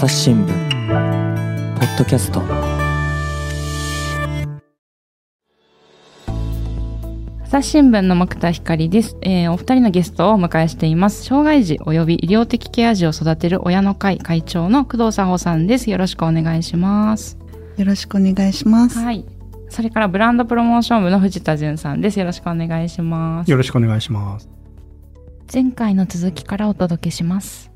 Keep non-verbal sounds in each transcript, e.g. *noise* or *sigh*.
朝日新聞ポッドキャスト。朝日新聞の木田光です、えー、お二人のゲストをお迎えしています。障害児及び医療的ケア児を育てる親の会会長の工藤佐保さんです。よろしくお願いします。よろしくお願いします。はい。それからブランドプロモーション部の藤田淳さんです。よろしくお願いします。よろしくお願いします。前回の続きからお届けします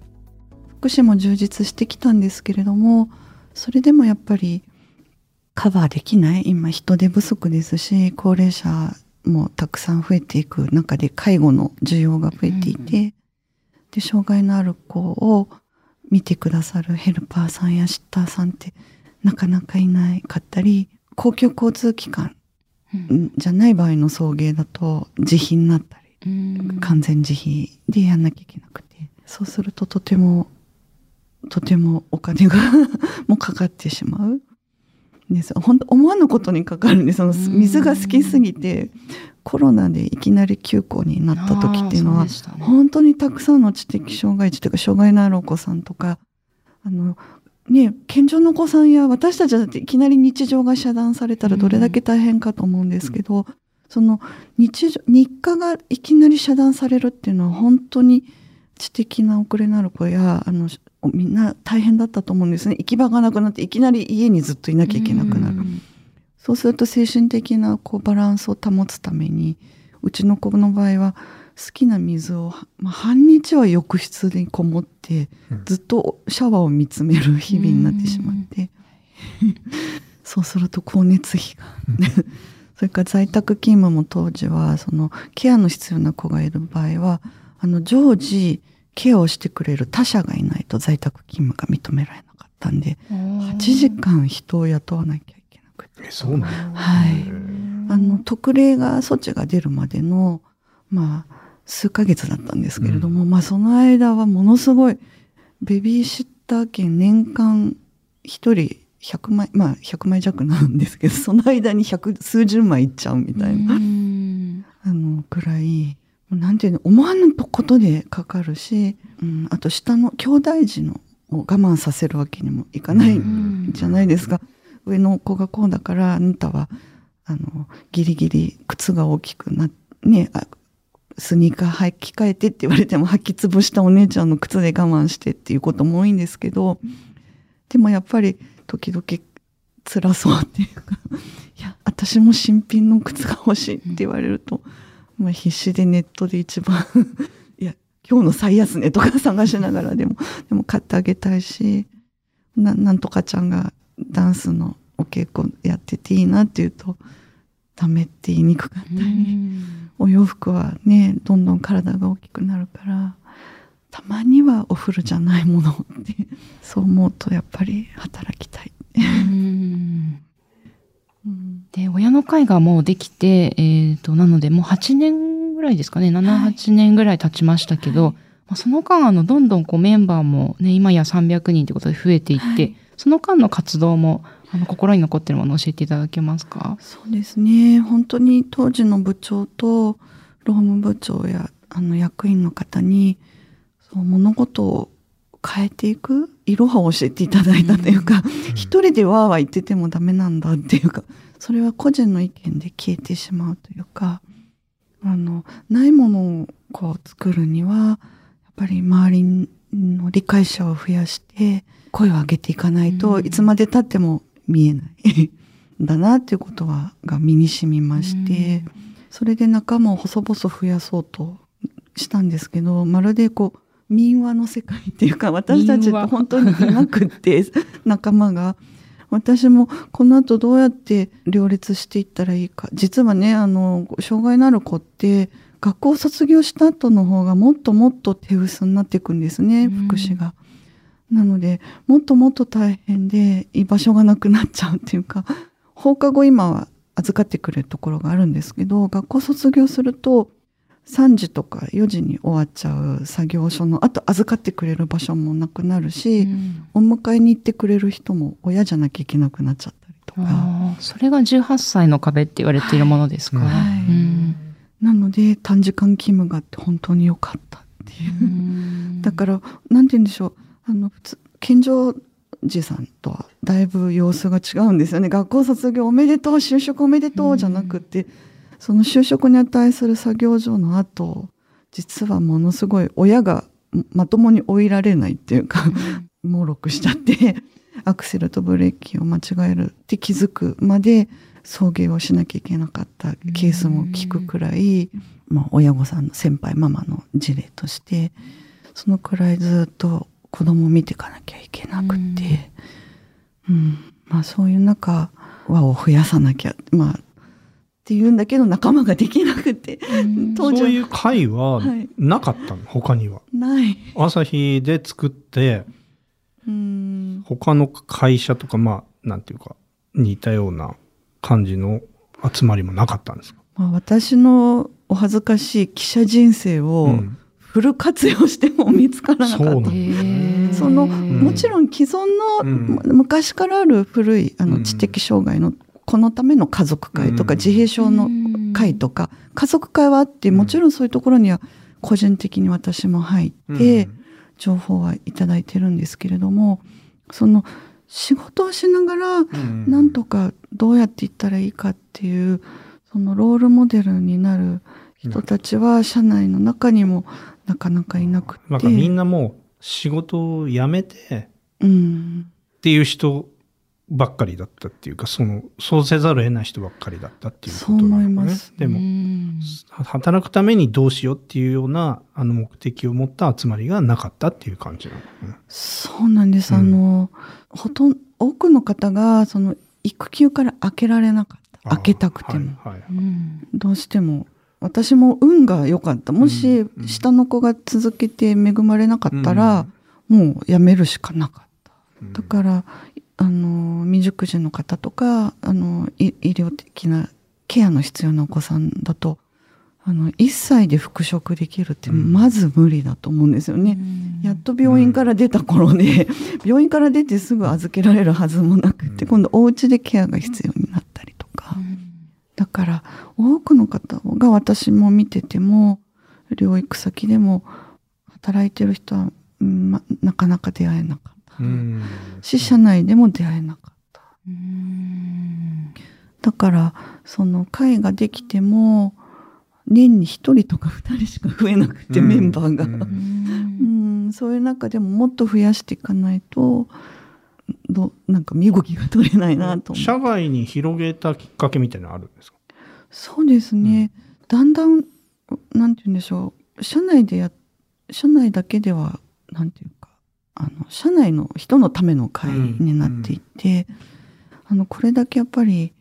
福祉も充実してきたんですけれどもそれでもやっぱりカバーできない今人手不足ですし高齢者もたくさん増えていく中で介護の需要が増えていて、うん、で障害のある子を見てくださるヘルパーさんやシッターさんってなかなかいないかったり公共交通機関じゃない場合の送迎だと自費になったり、うん、完全自費でやんなきゃいけなくてそうするととてもとてもお金が *laughs* もかかってしまう。です本当思わぬことにかかるんでその水が好きすぎてコロナでいきなり休校になった時っていうのは、ね、本当にたくさんの知的障害児というか障害のあるお子さんとかあのね健常のお子さんや私たちだっていきなり日常が遮断されたらどれだけ大変かと思うんですけど、うん、その日常日課がいきなり遮断されるっていうのは本当に知的な遅れのある子やあのみんな大変だったと思うんですね。行き場がなくなっていきなり家にずっといなきゃいけなくなる。そうすると精神的なこうバランスを保つためにうちの子の場合は好きな水を、まあ、半日は浴室にこもってずっとシャワーを見つめる日々になってしまって、そうすると光熱費が。*laughs* それから在宅勤務も当時はそのケアの必要な子がいる場合はあの常時ケアをしてくれる他者がいないと在宅勤務が認められなかったんで8時間人を雇わなきゃいけなくて。そうなのはい。あの特例が措置が出るまでのまあ数ヶ月だったんですけれども、うん、まあその間はものすごいベビーシッター券年間1人100枚まあ100枚弱なんですけどその間に百数十枚いっちゃうみたいな。あのくらいなんていうの思わぬことでかかるし、うん、あと下の兄弟児のを我慢させるわけにもいかないじゃないですか。上の子がこうだからあなたはあのギリギリ靴が大きくなねスニーカー履き替えてって言われても履き潰したお姉ちゃんの靴で我慢してっていうことも多いんですけどでもやっぱり時々辛そうっていうかいや私も新品の靴が欲しいって言われると。うんまあ、必死でネットで一番 *laughs* いや今日の最安値とか探しながらでもでも買ってあげたいしななんとかちゃんがダンスのお稽古やってていいなって言うとダメって言いにくかったりお洋服はねどんどん体が大きくなるからたまにはお風呂じゃないものってそう思うとやっぱり働きたい。で、親の会がもうできて、えっ、ー、と、なのでもう8年ぐらいですかね、7、はい、8年ぐらい経ちましたけど、はい、まあ、その間、あの、どんどんこうメンバーもね、今や300人ということで増えていって、はい、その間の活動も、あの、心に残っているものを教えていただけますか？そうですね。本当に当時の部長と、労務部長や、あの、役員の方に、そう、物事を変えていくいろはを教えていただいたというか、うん、一人でわーわー言っててもダメなんだっていうかそれは個人の意見で消えてしまうというかあのないものをこう作るにはやっぱり周りの理解者を増やして声を上げていかないと、いつまでたっても見えない。*laughs* だなっていうことはが身に染みまして、それで仲間を細々増やそうとしたんですけどまるでこう民話の世界っていうか私たちって本当にいなくって *laughs* 仲間が。私もこの後どうやって両立していったらいいか実はねあの障害のある子って学校を卒業した後の方がもっともっと手薄になっていくんですね、福祉が。なのでもっともっと大変で居場所がなくなっちゃうっていうか放課後今は預かってくれるところがあるんですけど学校卒業すると3時とか4時に終わっちゃう作業所のあと預かってくれる場所もなくなるし、うん、お迎えに行ってくれる人も親じゃなきゃいけなくなっちゃったりとか。それが18歳の壁って言われているものですか、はい。はいうん、なので短時間勤務があって本当に良かったっていう。だから何て言うんでしょう。あの普通健常じいさんとはだいぶ様子が違うんですよね。学校卒業おめでとう、就職おめでとうじゃなくて、その就職に値する作業所の後、実はものすごい親がまともに追いられないっていうか、猛録しちゃって、アクセルとブレーキを間違えるって気づくまで送迎をしなきゃいけなかったケースも聞くくらい、まあ、親御さんの先輩ママの事例としてそのくらいずっと子供を見ていかなきゃいけなくて、うん。まあ、そういう中輪を増やさなきゃまあっていうんだけど仲間ができなくて *laughs* 当そういう会ははい。なかったの、他には。ない。朝日で作って、うん。他の会社とか、まあ、なんていうか、似たような感じの集まりもなかったんですか？まあ、私のお恥ずかしい記者人生をうん。フル活用しても見つからなかった。そのん。もちろん既存の、うん。昔からある古いあうん。の知的障害のこのための家族会とかうん。自閉症の会とか家族会はあってもちろんそういうところには個人的に私も入って情報はいただいてるんですけれどもその仕事をしながらうん。なんとかどうやっていったらいいかっていうそのロールモデルになる人たちは社内の中にもなかなかいなくて。なんかみんなもう仕事を辞めてうん。っていう人ばっかりだったっていうか、その、そうせざるを得ない人ばっかりだったっていうことなのかそう思いますでも、うん働くためにどうしようっていうような、あの目的を持った集まりがなかったっていう感じなのかな。そうなんです。うんあの、ほとん多くの方が、その、育休から開けられなかった。開けたくても。はいはいうんどうしても。私も運が良かった。もしうんうん下の子が続けて恵まれなかったら、もう辞めるしかなかった。うんだから、あの、未熟児の方とか、あの、い医療的なケアの必要なお子さんだと、あの、1歳で復職できるって、うんまず無理だと思うんですよね。やっと病院から出た頃で、病院から出てすぐ預けられるはずもなくて、うん今度お家でケアが必要になったりとか。だから、多くの方が私も見てても、療育先でも働いてる人は、うんま、なかなか出会えなかった。うん。し、社内でも出会えなかった。だから、その会ができても、年に一人とか二人しか増えなくて、メンバーが。うん、そういう中でももっと増やしていかないと、どなん。か身動きが取れないなと社。外に広げたきっかけみたいなのあるん。ですかそうですね。だん。だん、なん。て言うん。でしょう。社内でや、社内だけでは、なん。ていう、あの、社内の人のための会になっていて、あの、これだけやっぱり、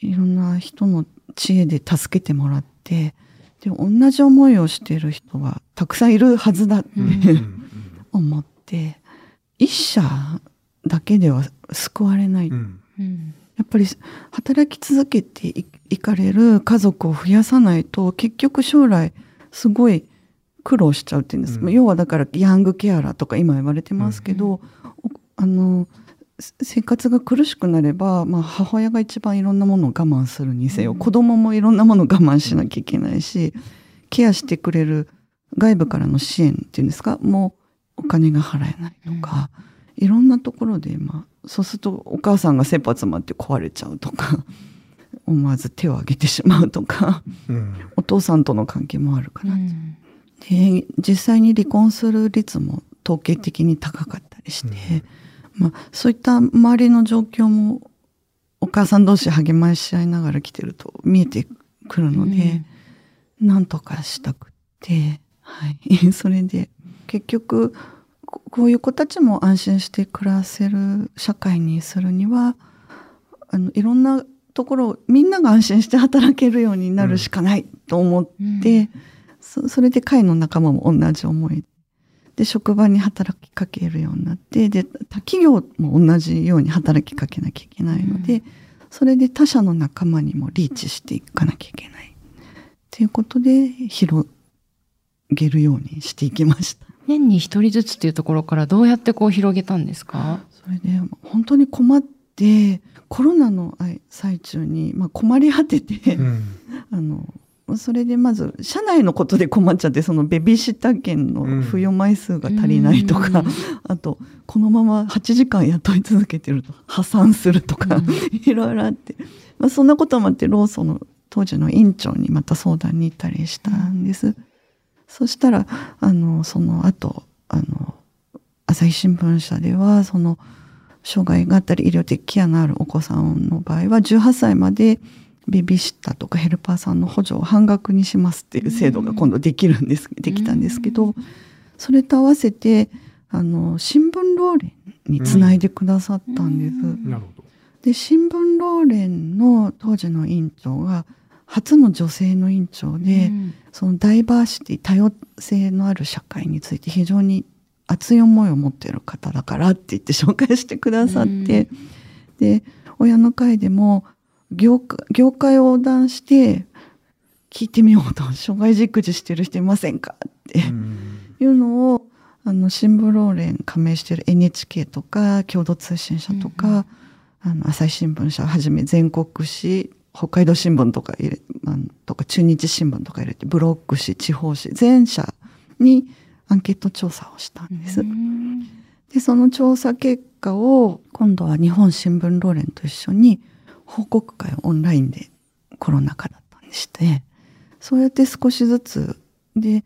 いろんな人の知恵で助けてもらって、で、同じ思いをしている人はたくさんいるはずだって、うん。う *laughs* ん思って一社だけでは救われない、うんうん。やっぱり働き続けていいかれる家族を増やさないと結局将来すごい苦労しちゃうっていうんです、うん。要はだからヤングケアラーとか今言われてますけど、おあのせ生活が苦しくなれば、まあ、母親が一番いろんなものを我慢するにせよ、うん。子供もいろんなものを我慢しなきゃいけないしケアしてくれる外部からの支援っていうんですかもうお金が払えないとか、いろんなところで、まあ、そうするとお母さんが切羽詰まって壊れちゃうとか *laughs* 思わず手を挙げてしまうとかうん。お父さんとの関係もあるかな、うんで実際に離婚する率も統計的に高かったりして、まあ、そういった周りの状況もお母さん同士励まし合いながら来てると見えてくるので、なんとかしたくって、はい、*laughs* それで結局ここういう子たちも安心して暮らせる社会にするにはあのいろんなところをみんなが安心して働けるようになるしかないと思って、そそれで会の仲間も同じ思いで職場に働きかけるようになってで他企業も同じように働きかけなきゃいけないので、うん。それで他社の仲間にもリーチしていかなきゃいけない。っていうことで広げるようにしていきました。年に一人ずつっていうところからどうやってこう広げたんですか？それで本当に困ってコロナの最中に、まあ、困り果てて、うん。*laughs* あのそれでまず社内のことで困っちゃってそのベビーシッター券の付与枚数が足りないとか、うん。あとこのまま8時間雇い続けてると破産するとか、うん。いろいろあって、まあ、そんなこともあってローソンの当時の院長にまた相談に行ったりしたんです。そしたらあのその後あの朝日新聞社ではその障害があったり医療的ケアのあるお子さんの場合は18歳までベビーシッターとかヘルパーさんの補助を半額にしますっていう制度が今度できるんです、できたんですけど、それと合わせてあの新聞労連につないでくださったんです。うんなるほど。で新聞労連の当時の委員長が初の女性の委員長で、うんそのダイバーシティ多様性のある社会について非常に熱い思いを持っている方だからって言って紹介してくださって、で親の会でも業界業界を横断して聞いてみようと。障害児育児してる人いませんかって。うん。いうのをあの新聞労連加盟している NHK とか共同通信社とか、あの朝日新聞社をはじめ全国紙北海道新聞とか入れとか中日新聞とか入れてブロック紙地方紙全社にアンケート調査をしたんです。うん。でその調査結果を今度は日本新聞労連と一緒に報告会をオンラインでコロナ禍だったんでしてそうやって少しずつで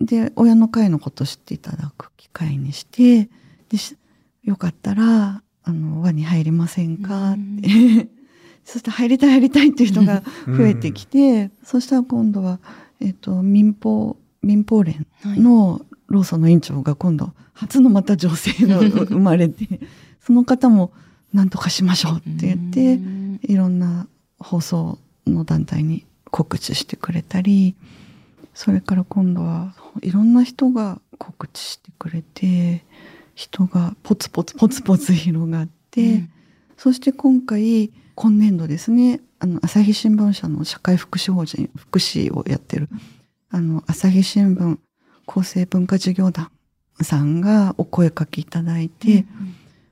で親の会のことを知っていただく機会にしてでしよかったらあの輪に入りませんか？って、*laughs* そして入りたい入りたいっていう人が増えてきて、そしたら今度は、えっと民放民放連はい。のローソンの委員長が今度初のまた女性が生まれて *laughs* その方も何とかしましょうって言ってうんいろんな放送の団体に告知してくれたりそれから今度はいろんな人が告知してくれて人がポツポツポツポツ広がって、うん。そして今回今年度ですねあの朝日新聞社の社会福祉法人福祉をやってるあの朝日新聞厚生文化事業団さんがお声かけいただいて、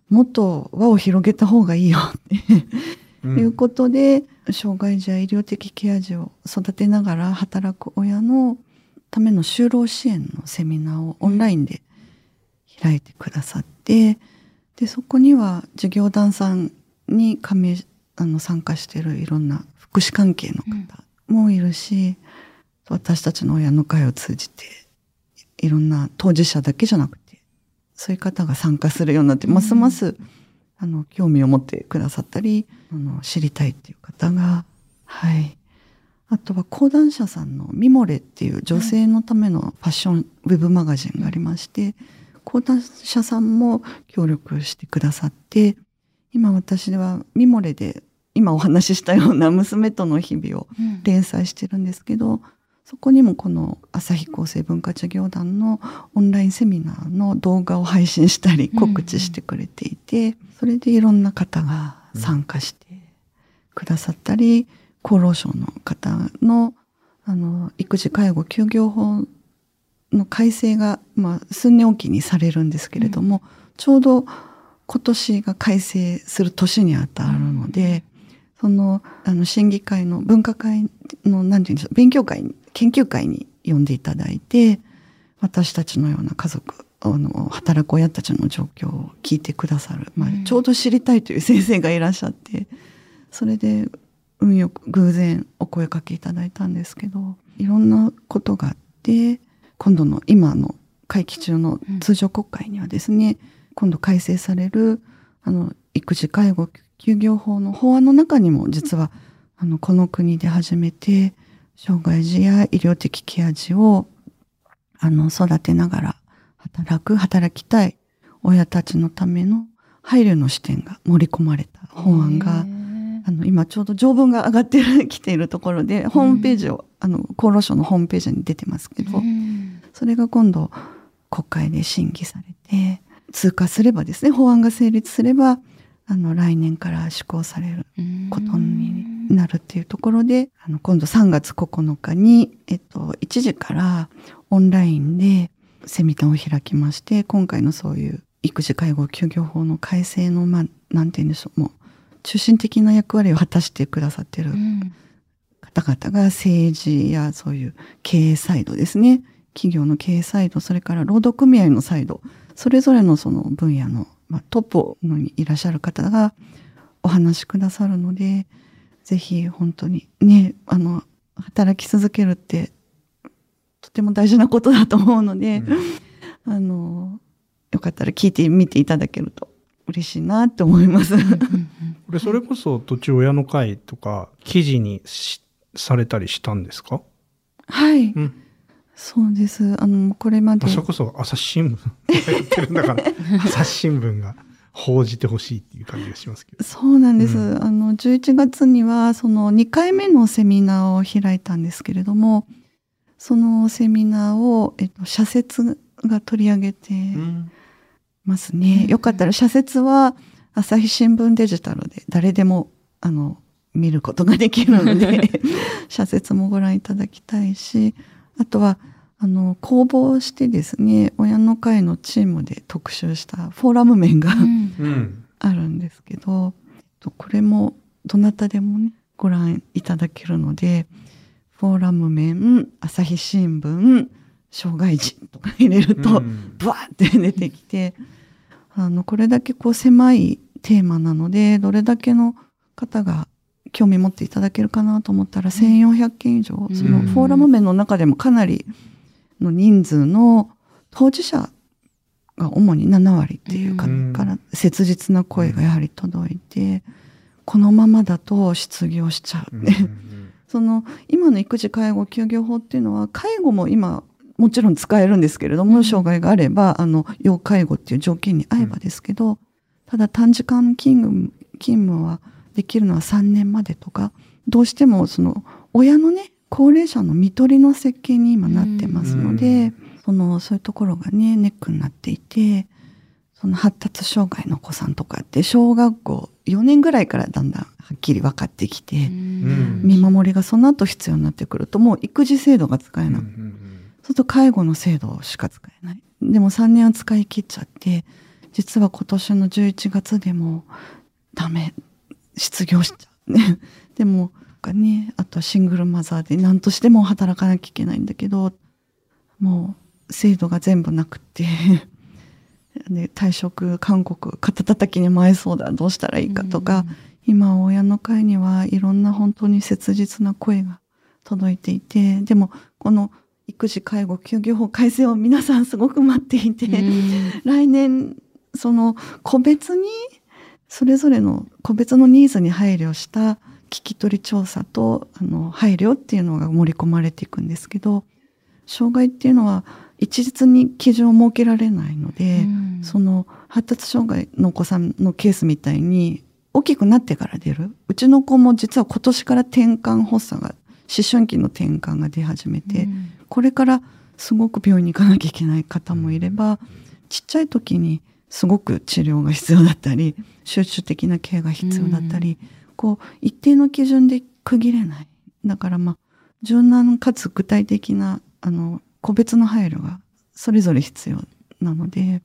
もっと輪を広げた方がいいよってうんいうことで、障害児や医療的ケア児を育てながら働く親のための就労支援のセミナーをオンラインで開いてくださってでそこには事業団さんに加盟あの参加しているいろんな福祉関係の方もいるし、私たちの親の会を通じていろんな当事者だけじゃなくてそういう方が参加するようになって、うんますますあの興味を持ってくださったりあの知りたいっていう方がはい。あとは講談社さんのミモレっていう女性のためのファッションウェブマガジンがありまして講談社さんも協力してくださって今私はミモレで今お話ししたような娘との日々を連載してるんですけどそこにもこの朝日厚生文化事業団のオンラインセミナーの動画を配信したり告知してくれていて、それでいろんな方が参加してくださったり、厚労省の方のあの育児介護休業法の改正が、まあ、数年おきにされるんですけれども、ちょうど今年が改正する年にあたるので、そのあの審議会の文化会の何て言うんでしょう勉強会研究会に呼んでいただいて私たちのような家族あの働く親たちの状況を聞いてくださる、まあうん。ちょうど知りたいという先生がいらっしゃってそれで運よく偶然お声かけいただいたんですけどいろんなことがあって今度の今の会期中の通常国会にはですね、今度改正されるあの育児介護休業法の法案の中にも実はあのこの国で初めて障害児や医療的ケア児をあの育てながら働く働きたい親たちのための配慮の視点が盛り込まれた法案があの今ちょうど条文が上がってきているところでホームページを、あの厚労省のホームページに出てますけど、うん。それが今度国会で審議されて通過すればですね法案が成立すればあの来年から施行されることになるっていうところで、あの今度3月9日に、えっと、1時からオンラインでセミナーを開きまして今回のそういう育児介護休業法の改正のまあなんて言うんでしょうもう中心的な役割を果たしてくださってる方々が政治やそういう経営サイドですね。企業の経営サイド、それから労働組合のサイド、それぞれのその分野の、まあ、トップにいらっしゃる方がお話しくださるので、ぜひ本当にね、あの、働き続けるってとても大事なことだと思うので、うん、あの、よかったら聞いてみていただけると嬉しいなって思います。*laughs* これそれこそ途中親の会とか記事にされたりしたんですか？はい。うんそうです。あの、これまで。それこそ朝日新聞 *laughs* やってるんだから、*laughs* 朝日新聞が報じてほしいっていう感じがしますけど。そうなんです。うん、あの、11月には、その2回目のセミナーを開いたんですけれども、そのセミナーを、えっと、社説が取り上げてますね。うん、よかったら、社説は朝日新聞デジタルで誰でも、あの、見ることができるので、*laughs* 社説もご覧いただきたいし、あとは、あの、公募してですね、親の会のチームで特集したフォーラム面が、うん、あるんですけど、これもどなたでもね、ご覧いただけるので、フォーラム面、朝日新聞、障害児とか入れると、ブワーって出てきて、あの、これだけこう狭いテーマなので、どれだけの方が興味持っていただけるかなと思ったら1400件以上、そのフォーラム面の中でもかなりの人数の当事者が主に7割っていうか、から切実な声がやはり届いて、このままだと失業しちゃうね。*laughs* その今の育児介護休業法っていうのは介護も今もちろん使えるんですけれども、障害があればあの要介護っていう条件に合えばですけど、ただ短時間勤務勤務はできるのは3年までとか、どうしてもその親のね、高齢者の看取りの設計に今なってますので、その、そういうところがね、ネックになっていて、その発達障害のお子さんとかって小学校4年ぐらいからだんだんはっきり分かってきて、見守りがその後必要になってくるともう育児制度が使えない。そうすると介護の制度しか使えない。でも3年は使い切っちゃって、実は今年の11月でもダメ失業しちゃうね。*laughs* でも、ね、あとはシングルマザーで何としても働かなきゃいけないんだけど、もう制度が全部なくて *laughs* で退職勧告肩叩きに前そうだどうしたらいいかとか、今親の会にはいろんな本当に切実な声が届いていてでもこの育児介護休業法改正を皆さんすごく待っていて、来年その個別にそれぞれの個別のニーズに配慮した聞き取り調査とあの配慮っていうのが盛り込まれていくんですけど障害っていうのは一律に基準を設けられないので、うん、その発達障害のお子さんのケースみたいに大きくなってから出る。うちの子も実は今年から転換発作が思春期の転換が出始めて、うん、これからすごく病院に行かなきゃいけない方もいればちっちゃい時にすごく治療が必要だったり集中的なケアが必要だったり、うん、こう一定の基準で区切れない。だからまあ柔軟かつ具体的なあの個別の配慮がそれぞれ必要なので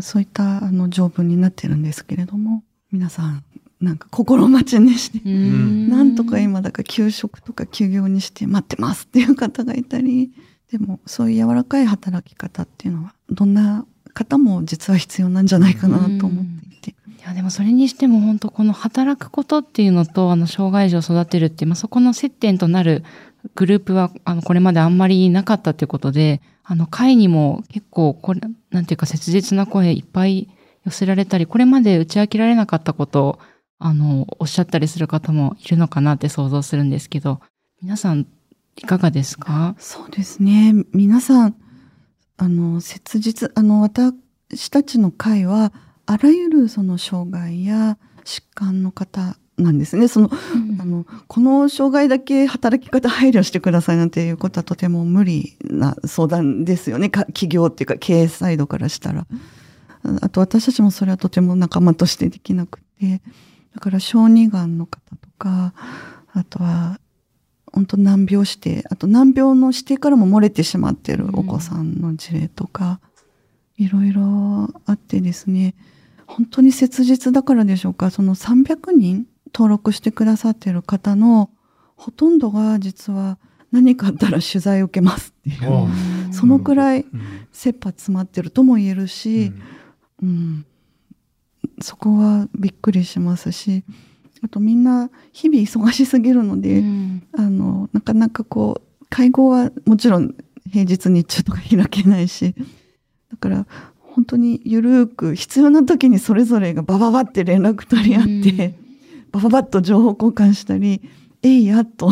そういったあの条文になってるんですけれども皆さんなんか心待ちにしてなんとか今だから休職とか休業にして待ってますっていう方がいたりでもそういう柔らかい働き方っていうのはどんな方も実は必要なんじゃないかなと思っていて。いやでもそれにしても本当この働くことっていうのとあの障害児を育てるっていう、まあ、そこの接点となるグループはあのこれまであんまりなかったっていうことであの会にも結構これなんていうか切実な声いっぱい寄せられたりこれまで打ち明けられなかったことをあのおっしゃったりする方もいるのかなって想像するんですけど皆さんいかがですか？そうですね。皆さんあの、切実、あの、私たちの会は、あらゆるその障害や疾患の方なんですね。その、うん、あの、この障害だけ働き方配慮してくださいなんていうことはとても無理な相談ですよね。企業っていうか経営サイドからしたら。あと私たちもそれはとても仲間としてできなくて、だから小児がんの方とか、あとは本当難病指定、あと難病の指定からも漏れてしまってるお子さんの事例とか、いろいろあってですね、本当に切実だからでしょうか、その300人登録してくださってる方のほとんどが実は何かあったら取材を受けますっていう。あうんそのくらいうん。切羽詰まってるとも言えるし、うん、そこはびっくりしますしあとみんな日々忙しすぎるので、うん。あのなかなかこう会合はもちろん平日日中とか開けないしだから本当にゆるーく必要な時にそれぞれがバババって連絡取り合って、バババッと情報交換したり「えいや」と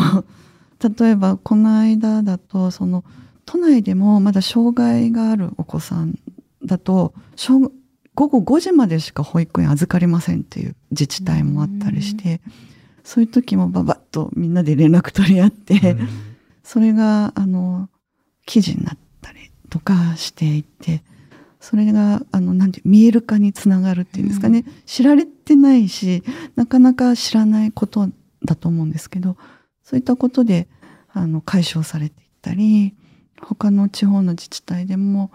例えばこの間だとその都内でもまだ障害があるお子さんだと小午後5時までしか保育園預かりませんっていう自治体もあったりして、そういう時もババッとみんなで連絡取り合って、うん。*laughs* それがあの記事になったりとかしていてそれがあのなんて見える化につながるっていうんですかね、知られてないしなかなか知らないことだと思うんですけどそういったことであの解消されていったり他の地方の自治体でも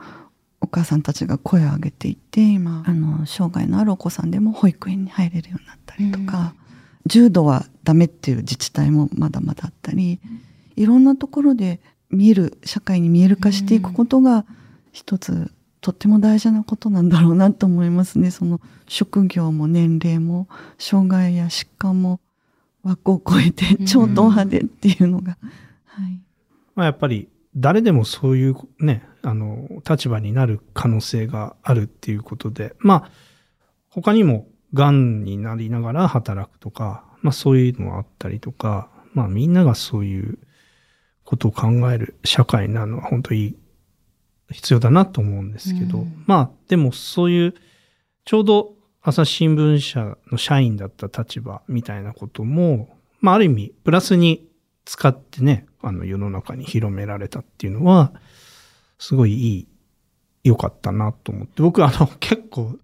お母さんたちが声を上げていって今あの障害のあるお子さんでも保育園に入れるようになったりとか、重度はダメっていう自治体もまだまだあったり、いろんなところで見える社会に見える化していくことが一つとっても大事なことなんだろうなと思いますね。その職業も年齢も障害や疾患も枠を超えてうん。超党派でっていうのが、はい。まあ、やっぱり誰でもそういうね、あの、立場になる可能性があるっていうことで、まあ、他にも癌になりながら働くとか、まあそういうのがあったりとか、まあみんながそういうことを考える社会になるのは本当に必要だなと思うんですけど、うん。まあでもそういう、ちょうど朝日新聞社の社員だった立場みたいなことも、まあある意味プラスに使ってね、あの世の中に広められたっていうのは、すごいいい、良かったなと思って、僕あの *laughs* 結構、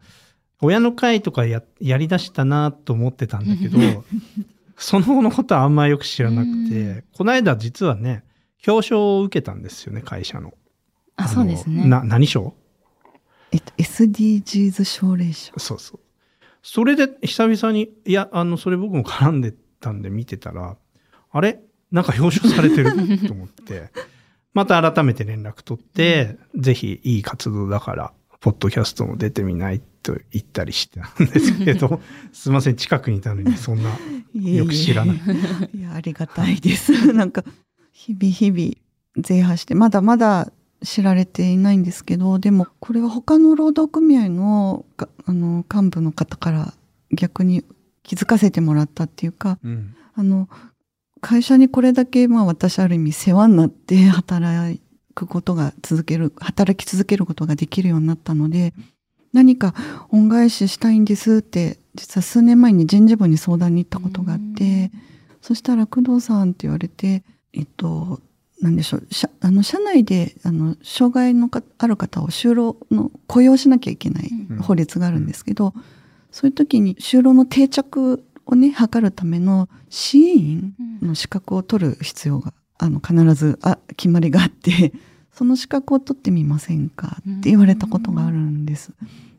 親の会とかややりだしたなと思ってたんだけど、*laughs* その後のことはあんまよく知らなくうて、この間実はね、表彰を受けたんですよね、会社の。あ、のそうですね。な、何賞？えっと、SDGs 奨励賞。そうそう。それで久々に、いや、あの、それ僕も絡んでたんで見てたら、あれ？なんか表彰されてると思って、また改めて連絡取って、ぜひいい活動だから、ポッドキャストも出てみないと言ったりしてたんですけど、*laughs* すいません、近くにいたのにそんな、よく知らない。いや、ありがたいです。*laughs* なんか、日々日々、税破して、まだまだ知られていないんですけど、でも、これは他の労働組合の、かあの、幹部の方から逆に気づかせてもらったっていうか、うん。あの、会社にこれだけ、まあ私ある意味世話になって働くことが続ける、働き続けることができるようになったので、何か恩返ししたいんですって、実は数年前に人事部に相談に行ったことがあって、そしたら工藤さんって言われて、えっと、なんでしょう、社あの社内であの障害のかある方を就労の雇用しなきゃいけないうん。法律があるんですけど、そういう時に就労の定着をね、図るための支援員の資格を取る必要が、あの、必ず、あ、決まりがあって、*laughs* その資格を取ってみませんかって言われたことがあるんです。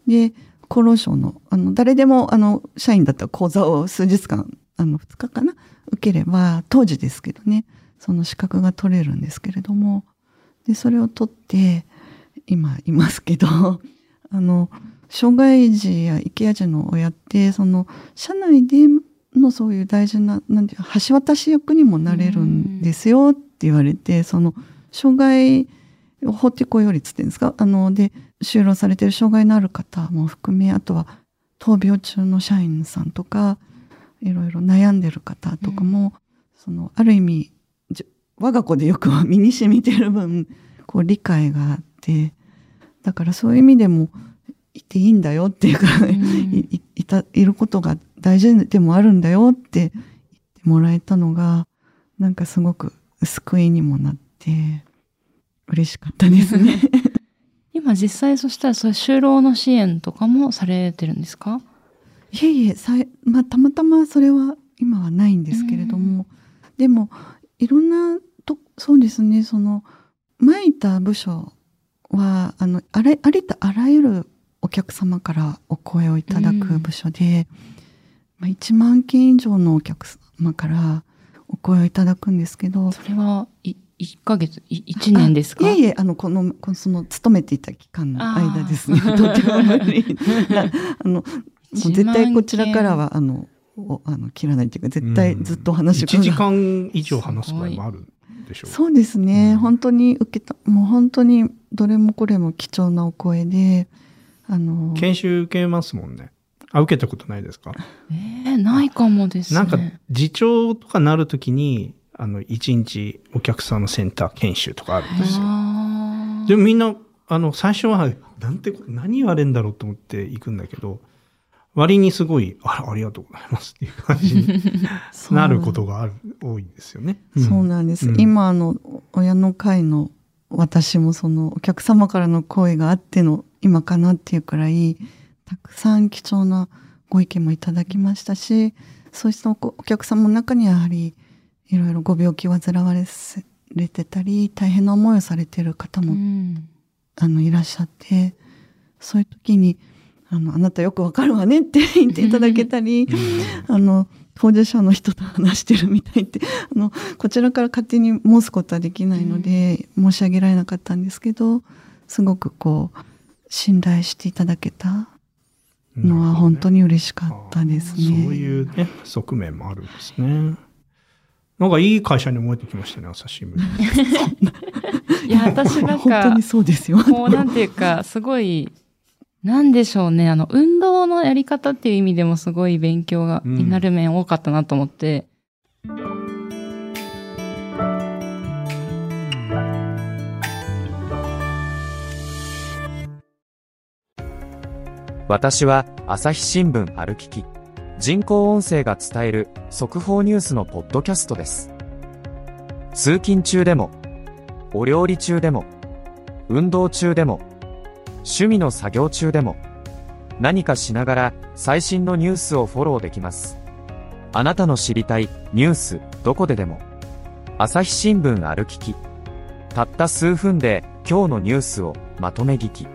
で、厚労省の、あの、誰でも、あの、社員だったら講座を数日間、あの、2日かな、受ければ、当時ですけどね、その資格が取れるんですけれども、で、それを取って、今いますけど、*laughs* あの、障害児や生き児の親って、その、社内でのそういう大事な、なんていう橋渡し役にもなれるんですよって言われて、その、障害、法的雇用率っていうんですか？あの、で、就労されてる障害のある方も含め、あとは、闘病中の社員さんとか、いろいろ悩んでる方とかも、その、ある意味、じ我が子でよく身に染みてる分、こう、理解があって、だからそういう意味でも、いていいんだよっていうか、いいいたいることが大事でもあるんだよって言ってもらえたのがなんかすごく救いにもなって嬉しかったですね。*laughs* 今実際そしたらそういう就労の支援とかもされてるんですか？いえいえさい、まあ、たまたまそれは今はないんですけれども、でもいろんなとそうですねその前いた部署はあのあらありとあらゆるお客様からお声をいただく部署で、まあ、1万件以上のお客様からお声をいただくんですけど。それは、い、1ヶ月、い1年ですか？いえいえ、あの、この、このその、勤めていた期間の間ですね。*laughs* とても無理な。あの、もう絶対こちらからは、あの、あの切らないっていうか、絶対ずっと話が、うん、1時間以上話す場合もあるでしょう。*laughs* そうですね、うん、本当に受けた、もう本当にどれもこれも貴重なお声で、あの研修受けますもんね。あ、受けたことないですか？ええー、ないかもですね。なんか、次長とかなるときに、あの、一日お客さんのセンター研修とかあるんですよ。でもみんな、あの、最初は、なんて、何言われるんだろうと思って行くんだけど、割にすごい、あら、ありがとうございますっていう感じに *laughs* なることがある、多いんですよね。そうなんです。うん、今、あの、親の会の私もそのお客様からの声があっての今かなっていうくらい、たくさん貴重なご意見もいただきましたし、そうしたお客様の中にはやはり、いろいろご病気を患われてたり、大変な思いをされている方も、うん、あの、いらっしゃって、そういう時に、あの、あなたよくわかるわねって言っていただけたり、あの、当事者の人と話してるみたいって、あの、こちらから勝手に申すことはできないので、申し上げられなかったんですけど、すごくこう、信頼していただけたのは本当に嬉しかったですね。ねそういうね、側面もあるんですね。なんかいい会社に思えてきましたね、朝日新聞。いや、私なんか、本当にそうですよ。もうなんていうか、すごい、なんでしょうね。あの、運動のやり方っていう意味でもすごい勉強が、になる面多かったなと思って。私は朝日新聞歩きき。人工音声が伝える速報ニュースのポッドキャストです。通勤中でも、お料理中でも、運動中でも、趣味の作業中でも何かしながら最新のニュースをフォローできます。あなたの知りたいニュースどこででも朝日新聞歩ききたった数分で今日のニュースをまとめ聞き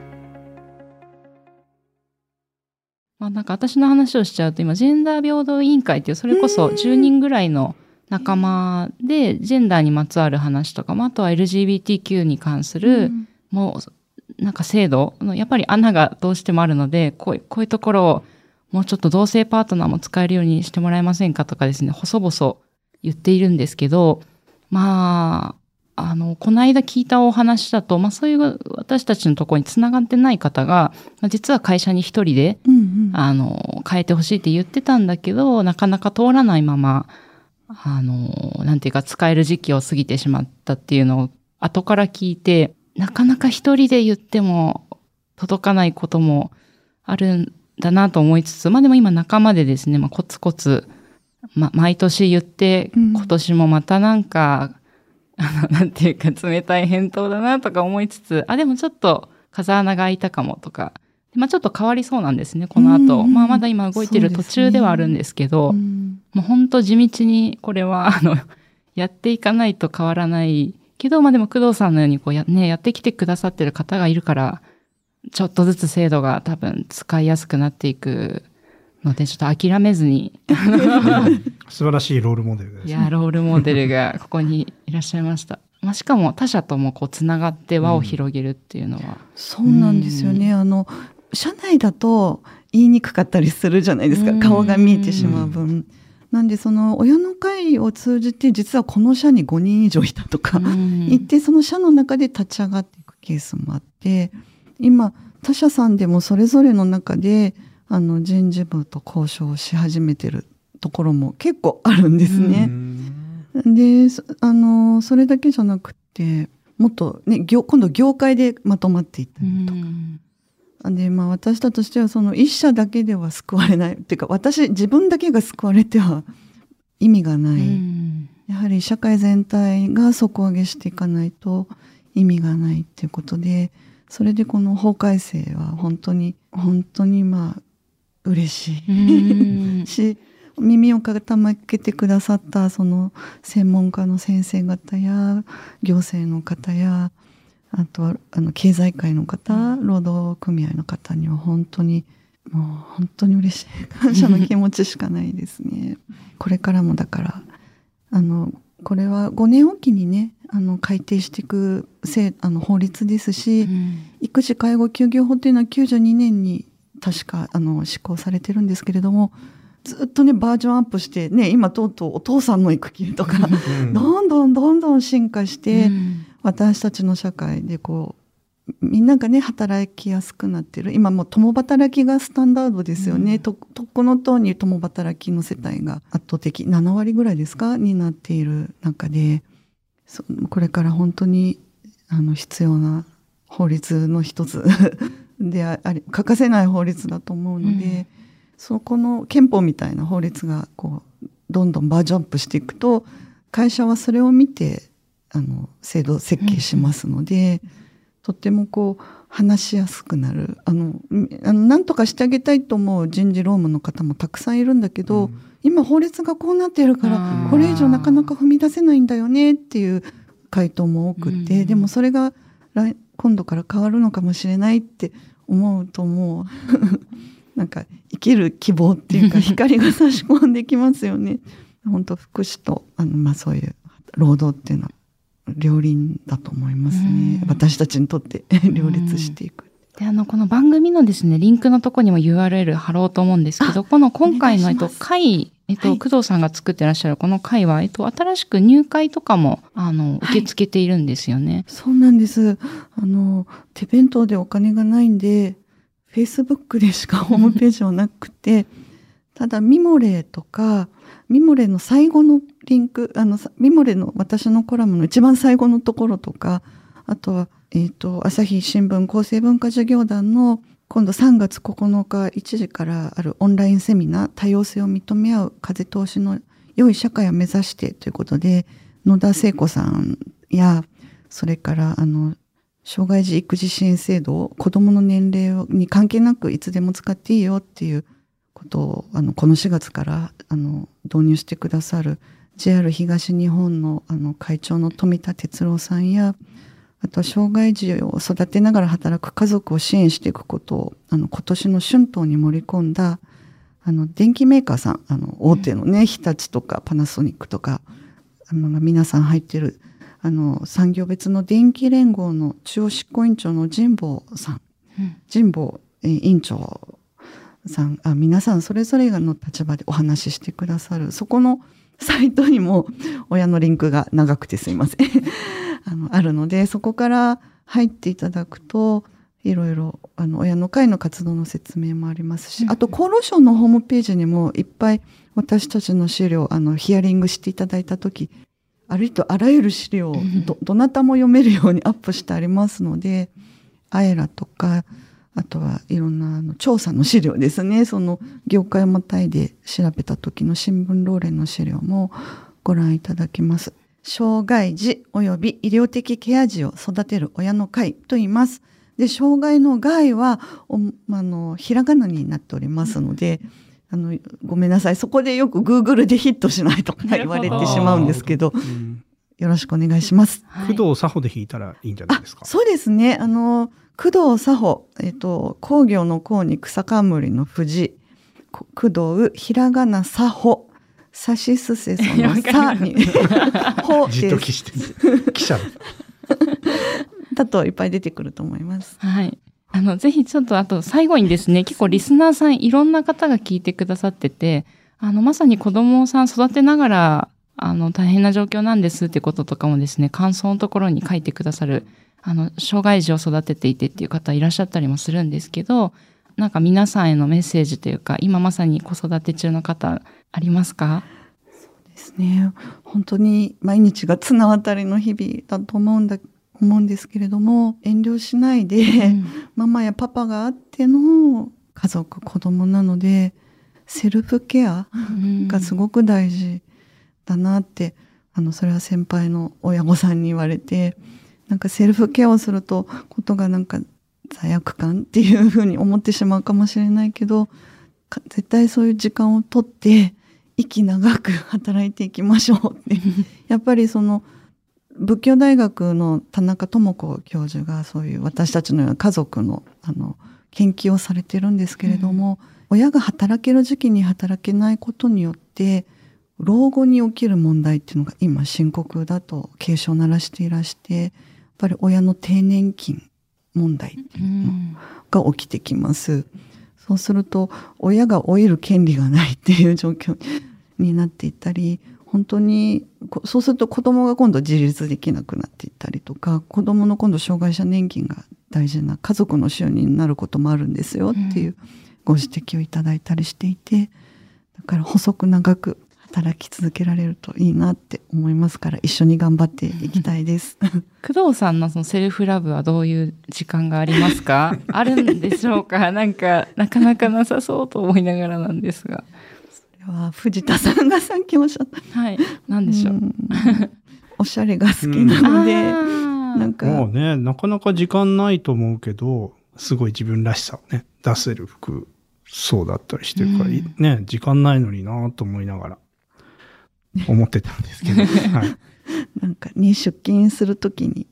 まあなんか私の話をしちゃうと今ジェンダー平等委員会っていうそれこそ10人ぐらいの仲間でジェンダーにまつわる話とか、まあ、あとは LGBTQ に関する、もうなんか制度、やっぱり穴がどうしてもあるので、こうこういうところをもうちょっと同性パートナーも使えるようにしてもらえませんかとかですね、細々言っているんですけど、まあ、あの、この間聞いたお話だと、まあそういう私たちのところにつながってない方が、まあ、実は会社に一人で、うんうん、あの、変えてほしいって言ってたんだけど、なかなか通らないまま、あの、なんていうか使える時期を過ぎてしまったっていうのを後から聞いて、なかなか一人で言っても届かないこともあるんだなと思いつつ、まあでも今仲間でですね、まあコツコツ、ま、毎年言って、今年もまたなんか、うん、あの、なんていうか冷たい返答だなとか思いつつ、あ、でもちょっと風穴が開いたかもとか、まあちょっと変わりそうなんですね、この後。うん、まあまだ今動いてる途中ではあるんですけど、ねうん、もう本当地道にこれは、*laughs* あの、やっていかないと変わらないけど、まあでも工藤さんのようにこうや、ね、やってきてくださってる方がいるから、ちょっとずつ制度が多分使いやすくなっていくので、ちょっと諦めずに。*laughs* 素晴らしいロールモデルです、ね。いや、ロールモデルがここにいらっしゃいました。まあ、しかも他者ともこうつながって輪を広げるっていうのは。うん、そうなんですよね。あの、社内だと言いにくかったりするじゃないですか。顔が見えてしまう分。なんでその親の会を通じて実はこの社に5人以上いたとか言ってその社の中で立ち上がっていくケースもあって今他社さんでもそれぞれの中であの人事部と交渉をし始めてるところも結構あるんですね。であのそれだけじゃなくてもっとね今度業界でまとまっていったりとか。で、まあ私たちとしてはその一社だけでは救われない。っていうか私自分だけが救われては意味がない。やはり社会全体が底上げしていかないと意味がないっていうことで、それでこの法改正は本当に、本当にまあ嬉しい。*laughs* し、耳を傾けてくださったその専門家の先生方や行政の方やあとはあの経済界の方、労働組合の方には本当にもう本当に嬉しい。*laughs* 感謝の気持ちしかないですね。これからもだからあのこれは5年おきにねあの改定していくせあの法律ですし、うん。育児介護休業法っていうのは92年に確かあの施行されてるんですけれどもずっとねバージョンアップしてね今とうとうお父さんの育休とかうん。どんどんどんどん進化して、うん。私たちの社会でこうみんながね働きやすくなってる。今もう共働きがスタンダードですよね、うん。ととこのとおり共働きの世帯が圧倒的7割ぐらいですか？になっている中でそこれから本当にあの必要な法律の一つであり欠かせない法律だと思うので、うん。そこの憲法みたいな法律がこうどんどんバージョンアップしていくと会社はそれを見てあの制度設計しますので、とってもこう話しやすくなる。あのんあのなんとかしてあげたいと思う人事労務の方もたくさんいるんだけど、うん。今法律がこうなってるかあらーこれ以上なかなか踏み出せないんだよねっていう回答も多くて、うん。でもそれが来今度から変わるのかもしれないって思うともう *laughs* なんか生きる希望っていうか *laughs* 光が差し込んできますよね。本当福祉とあの、まあ、そういう労働っていうのは両輪だと思いますね。うん私たちにとって両立していく。で、あの、この番組のですね、リンクのとこにも URL 貼ろうと思うんですけど、この今回の、会、えっと、はい工藤さんが作ってらっしゃるこの会は、えっと、新しく入会とかも、あの、受け付けているんですよね。そうなんです。あの、手弁当でお金がないんで、Facebook でしかホームページはなくて、*laughs* ただ、ミモレとか、ミモレの最後のリンク、あの、さミモレの私のコラムの一番最後のところとか、あとは、えっ、と、朝日新聞厚生文化事業団の今度3月9日1時からあるオンラインセミナー、多様性を認め合う風通しの良い社会を目指してということで、野田聖子さんや、それから、あの、障害児育児支援制度を子供の年齢に関係なくいつでも使っていいよっていうことを、あの、この4月から、あの、導入してくださる JR 東日本の、あの、会長の富田哲郎さんや、あとは障害児を育てながら働く家族を支援していくことを、あの、今年の春闘に盛り込んだ、あの、電機メーカーさん、あの、大手のね、日立とかパナソニックとか、あの、皆さん入ってる、あの、産業別の電気連合の中央執行委員長の神保さん、うん。神保えー委員長さんあ、皆さんそれぞれの立場でお話ししてくださる、そこのサイトにも親のリンクが長くてすいません。*laughs* あの、あるので、そこから入っていただくと、いろいろ、あの、親の会の活動の説明もありますし、あと厚労省のホームページにもいっぱい私たちの資料、あの、ヒアリングしていただいたとき、ありとあらゆる資料をど、どなたも読めるようにアップしてありますので、アエラとか、あとはいろんなあの調査の資料ですね。その業界をまたいで調べた時の新聞ローレンの資料もご覧いただけます。障害児及び医療的ケア児を育てる親の会と言います。で、障害の害は、おあの、ひらがなになっておりますので、あの、ごめんなさい。そこでよく Google でヒットしないとか言われてしまうんですけど、うんよろしくお願いします。はい工藤佐穂で弾いたらいいんじゃないあですか？そうですね。あの、工藤佐穂、えっと、工業の工に草冠の藤、こ工藤、ひらがな佐穂、さしすせそのさに、*laughs* *laughs* ほじっとです。記してる。記者だ。*laughs* だといっぱい出てくると思います。はい。あの、ぜひちょっとあと最後にですね、結構リスナーさんいろんな方が聞いてくださってて、あの、まさに子供さん育てながら、あの、大変な状況なんですってこととかもですね、感想のところに書いてくださる、あの、障害児を育てていてっていう方いらっしゃったりもするんですけど、なんか皆さんへのメッセージというか、今まさに子育て中の方、ありますか？ですね。本当に毎日が綱渡りの日々だと思うんだ、思うんですけれども、遠慮しないで、ママやパパがあっての家族、子供なので、セルフケアがすごく大事だなって、あの、それは先輩の親御さんに言われて、なんかセルフケアをすると、ことがなんか罪悪感っていうふうに思ってしまうかもしれないけど、か絶対そういう時間をとって、息長く働いていきましょうって。*laughs* やっぱりその、仏教大学の田中智子教授がそういう私たちのような家族のあの研究をされてるんですけれども、親が働ける時期に働けないことによって老後に起きる問題っていうのが今深刻だと警鐘を鳴らしていらしてぱり親の低年金問題が起きてきます。そうすると親が老いる権利がないっていう状況になっていったり本当にそうすると子供が今度自立できなくなっていったりとか子供の今度障害者年金が大事な家族の収入になることもあるんですよっていうご指摘をいただいたりしていてだから細く長く働き続けられるといいなって思いますから一緒に頑張っていきたいです。*laughs* 工藤さんのそのセルフラブはどういう時間がありますか？*laughs* あるんでしょうか？なんか、なかなかなさそうと思いながらなんですが。これは藤田さんがさっきおっしゃったはい。なんでしょう？んおしゃれが好きなので、あーなんかもうね、なかなか時間ないと思うけど、すごい自分らしさをね、出せる服装だったりしてるから、うんね、時間ないのになと思いながら、思ってたんですけど、*laughs* はい。なんかに出勤するときに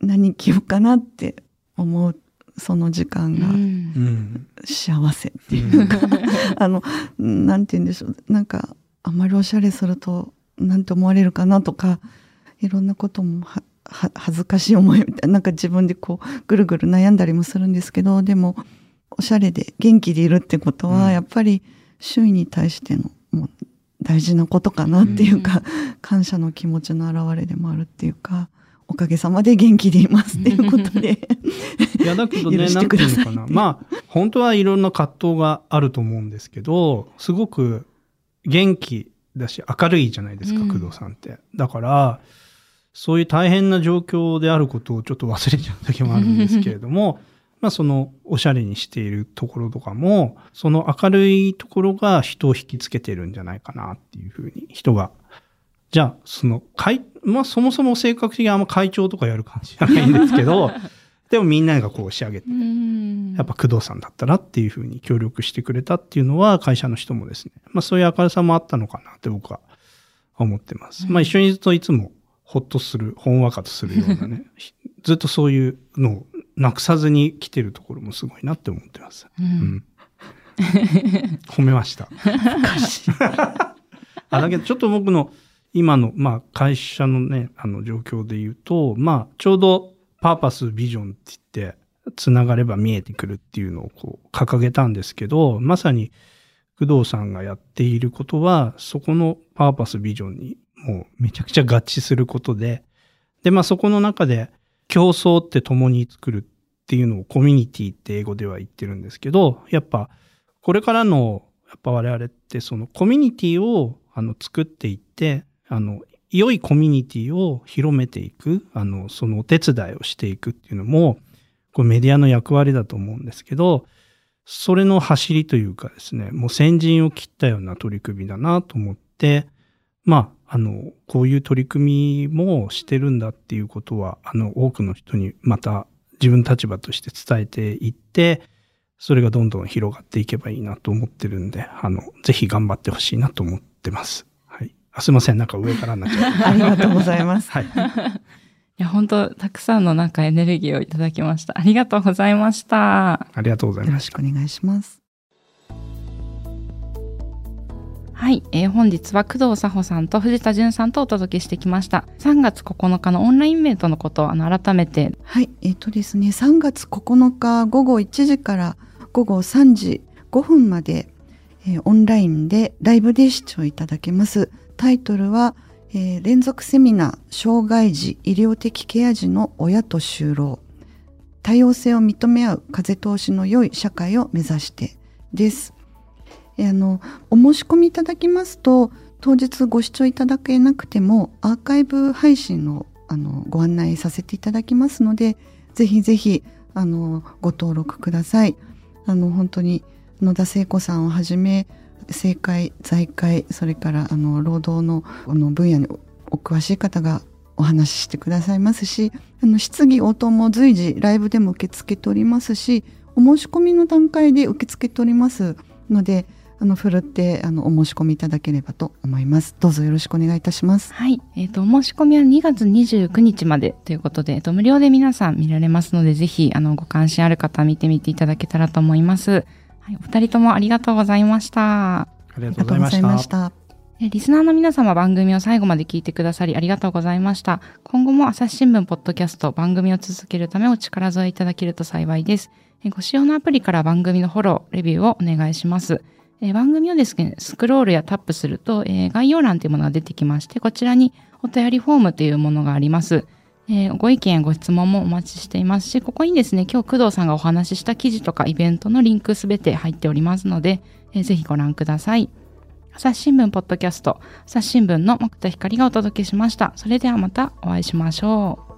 何着ようかなって思うその時間がうんうん。幸せっていうか、*laughs* あのなんて言うんでしょうなんかあまりおしゃれするとなんて思われるかなとかいろんなこともはは恥ずかしい思いみたいななんか自分でこうぐるぐる悩んだりもするんですけどでもおしゃれで元気でいるってことは、うんやっぱり周囲に対してのもう大事なことかなっていうか、感謝の気持ちの表れでもあるっていうかおかげさまで元気でいますっていうことで *laughs* いや、だけどね、なんていうのかな。まあ、本当はいろんな葛藤があると思うんですけど、すごく元気だし、明るいじゃないですか、うん工藤さんって。だから、そういう大変な状況であることをちょっと忘れちゃう時もあるんですけれども、*laughs* まあそのおしゃれにしているところとかも、その明るいところが人を引きつけてるんじゃないかなっていうふうに、人が。じゃあ、その、会、まあそもそも性格的にあんま会長とかやる感じじゃないんですけど、*laughs* でもみんながこう仕上げて、うんやっぱ工藤さんだったらっていうふうに協力してくれたっていうのは会社の人もですね、まあそういう明るさもあったのかなって僕は思ってます。まあ一緒にいるといつもほっとする、ほんわかとするようなね、*laughs* ずっとそういうのをなくさずに来てるところもすごいなって思ってます。ううんん。褒めました。あ、だけどちょっと僕の今の、まあ会社のね、あの状況で言うと、まあちょうどパーパス、ビジョンって言って、つながれば見えてくるっていうのをこう掲げたんですけど、まさに工藤さんがやっていることは、そこのパーパス、ビジョンにもうめちゃくちゃ合致することで、で、まあそこの中で競争って共に作るっていうのをコミュニティって英語では言ってるんですけど、やっぱこれからのやっぱ我々ってそのコミュニティをあの作っていって、あの、良いコミュニティを広めていく、あの、そのお手伝いをしていくっていうのも、これメディアの役割だと思うんですけど、それの走りというかですね、もう先陣を切ったような取り組みだなと思って、まあ、あの、こういう取り組みもしてるんだっていうことは、あの、多くの人にまた自分の立場として伝えていって、それがどんどん広がっていけばいいなと思ってるんで、あの、ぜひ頑張ってほしいなと思ってます。はい。あすいません。なんか上からになっちゃった。*laughs* ありがとうございます。はい。*laughs* いや、本当たくさんのなんかエネルギーをいただきました。ありがとうございました。ありがとうございよろまし。くお願いします。はい、えー本日は工藤佐穂さんと藤田純さんとお届けしてきました。3月9日のオンラインイベントのことをあの改めて、はい、えっ、とですね、3月9日午後1時から午後3時5分まで、えーオンラインでライブで視聴いただけます。タイトルは、えー連続セミナー障害児医療的ケア児の親と就労多様性を認め合う風通しの良い社会を目指してです。あのお申し込みいただきますと当日ご視聴いただけなくてもアーカイブ配信のあのご案内させていただきますのでぜひぜひあのご登録ください。あの本当に野田聖子さんをはじめ政界財界それからあの労働のあの分野にお詳しい方がお話ししてくださいますしあの質疑応答も随時ライブでも受け付けておりますしお申し込みの段階で受け付けておりますのであのふるってあのお申し込みいただければと思いますどうぞよろしくお願いいたしますはい、えっ、と、お申し込みは2月29日までということで、えっ、と、無料で皆さん見られますので、ぜひ、あの、ご関心ある方は見てみていただけたらと思います。はい、お二人ともありがとうございました。ありがとうございました。ましたえリスナーの皆様番組を最後まで聞いてくださりありがとうございました。今後も朝日新聞ポッドキャスト番組を続けるためお力添えいただけると幸いです。えご使用のアプリから番組のフォロー、レビューをお願いします。え番組をですね、スクロールやタップすると、え概要欄というものが出てきまして、こちらにお便りフォームというものがあります。えーご意見やご質問もお待ちしていますし、ここにですね、今日工藤さんがお話しした記事とかイベントのリンクすべて入っておりますので、えーぜひご覧ください。朝日新聞ポッドキャスト、朝日新聞の木田光がお届けしました。それではまたお会いしましょう。